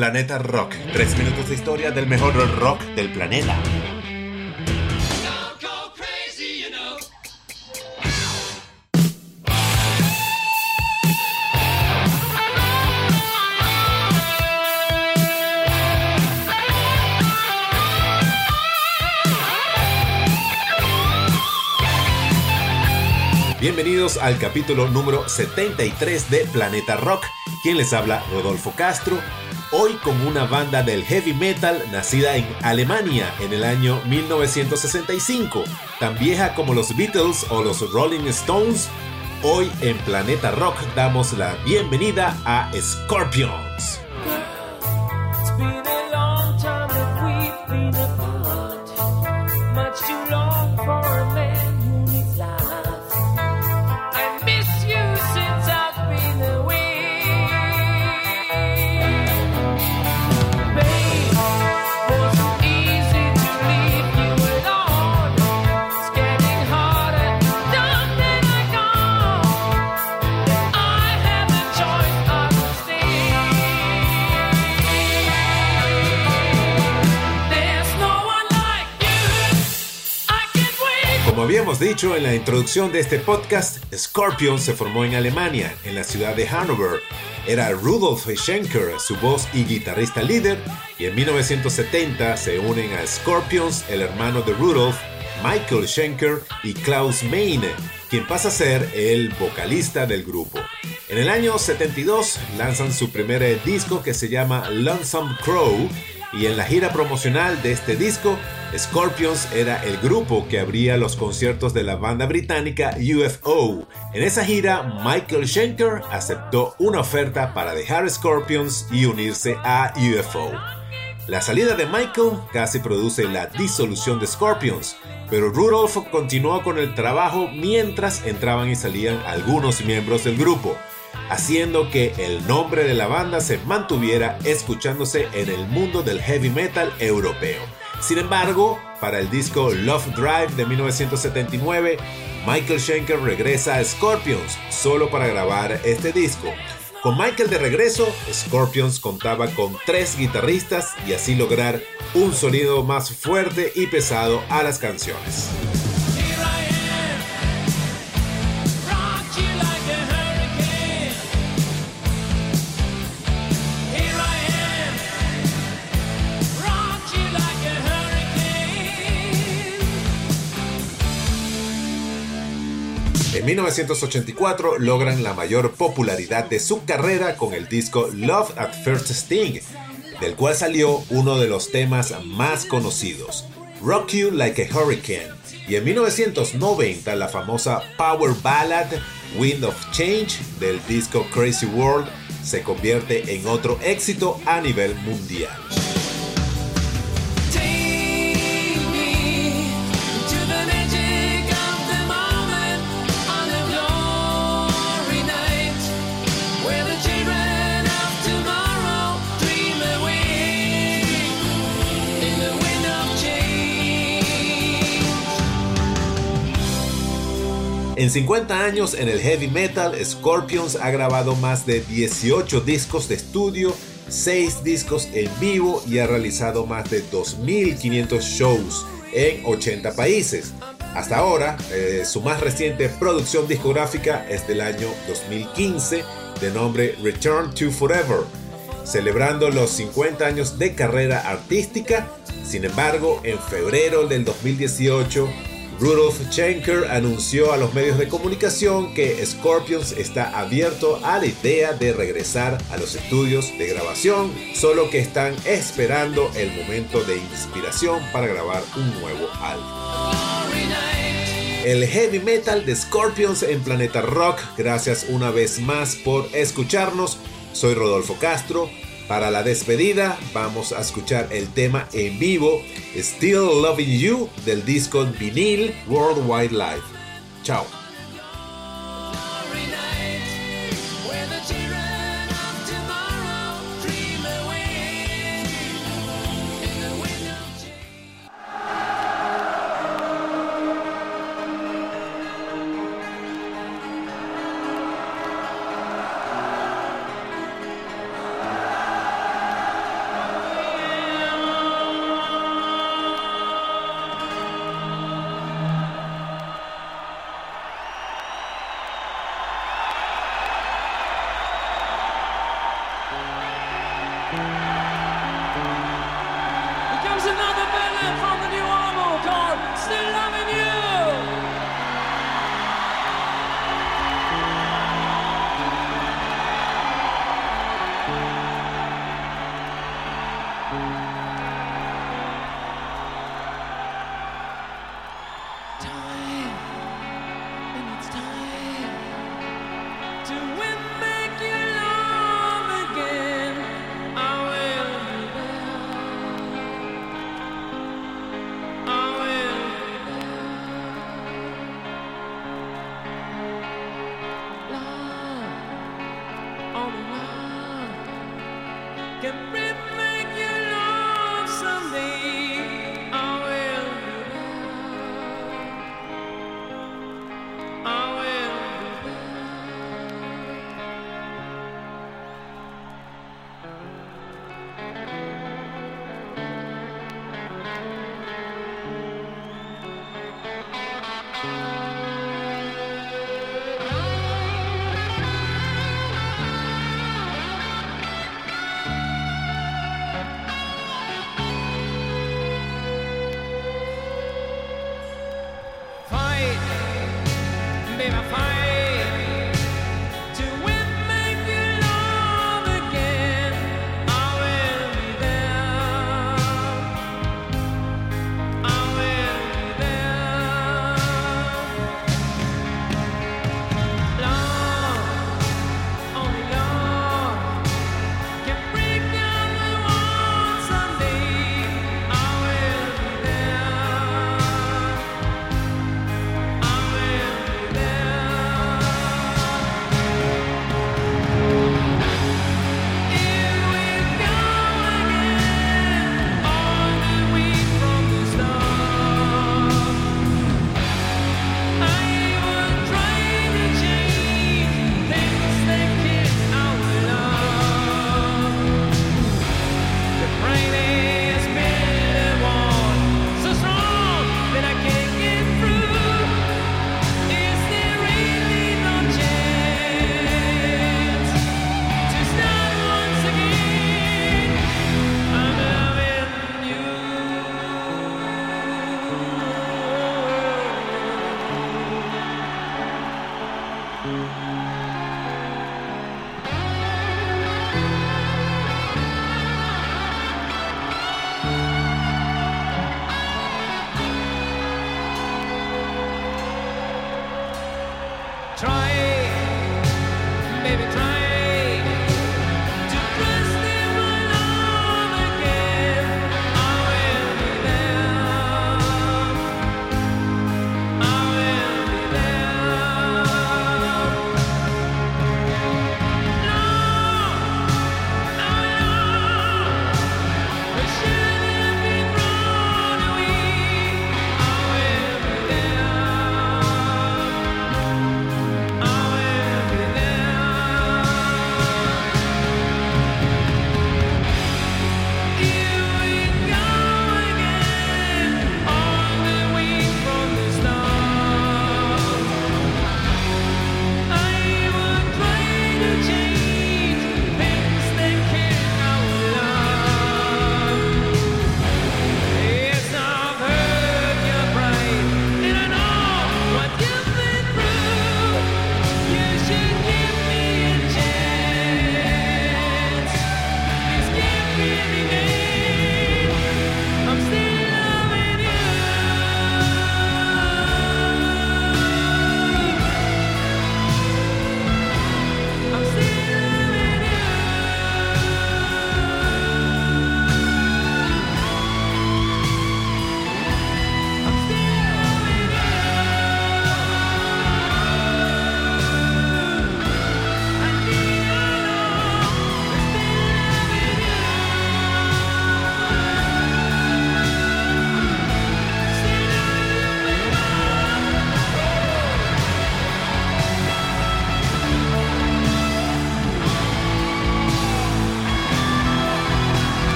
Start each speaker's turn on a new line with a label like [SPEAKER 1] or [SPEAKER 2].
[SPEAKER 1] Planeta Rock. Tres minutos de historia del mejor rock del planeta. Bienvenidos al capítulo número 73 de Planeta Rock. Quien les habla, Rodolfo Castro. Hoy con una banda del heavy metal nacida en Alemania en el año 1965, tan vieja como los Beatles o los Rolling Stones. Hoy en Planeta Rock damos la bienvenida a Scorpions. habíamos dicho en la introducción de este podcast, Scorpion se formó en Alemania, en la ciudad de Hannover. Era Rudolf Schenker, su voz y guitarrista líder, y en 1970 se unen a Scorpions el hermano de Rudolf, Michael Schenker y Klaus Meine, quien pasa a ser el vocalista del grupo. En el año 72 lanzan su primer disco que se llama Lonesome Crow y en la gira promocional de este disco, Scorpions era el grupo que abría los conciertos de la banda británica UFO. En esa gira, Michael Schenker aceptó una oferta para dejar Scorpions y unirse a UFO. La salida de Michael casi produce la disolución de Scorpions, pero Rudolph continuó con el trabajo mientras entraban y salían algunos miembros del grupo haciendo que el nombre de la banda se mantuviera escuchándose en el mundo del heavy metal europeo. Sin embargo, para el disco Love Drive de 1979, Michael Schenker regresa a Scorpions solo para grabar este disco. Con Michael de regreso, Scorpions contaba con tres guitarristas y así lograr un sonido más fuerte y pesado a las canciones. En 1984 logran la mayor popularidad de su carrera con el disco Love at First Sting, del cual salió uno de los temas más conocidos, Rock You Like a Hurricane, y en 1990 la famosa Power Ballad Wind of Change del disco Crazy World se convierte en otro éxito a nivel mundial. En 50 años en el heavy metal, Scorpions ha grabado más de 18 discos de estudio, 6 discos en vivo y ha realizado más de 2.500 shows en 80 países. Hasta ahora, eh, su más reciente producción discográfica es del año 2015 de nombre Return to Forever, celebrando los 50 años de carrera artística. Sin embargo, en febrero del 2018, Rudolf Schenker anunció a los medios de comunicación que Scorpions está abierto a la idea de regresar a los estudios de grabación, solo que están esperando el momento de inspiración para grabar un nuevo álbum. El heavy metal de Scorpions en Planeta Rock, gracias una vez más por escucharnos. Soy Rodolfo Castro. Para la despedida vamos a escuchar el tema en vivo Still Loving You del disco vinil Worldwide Live. Chao.
[SPEAKER 2] gonna find.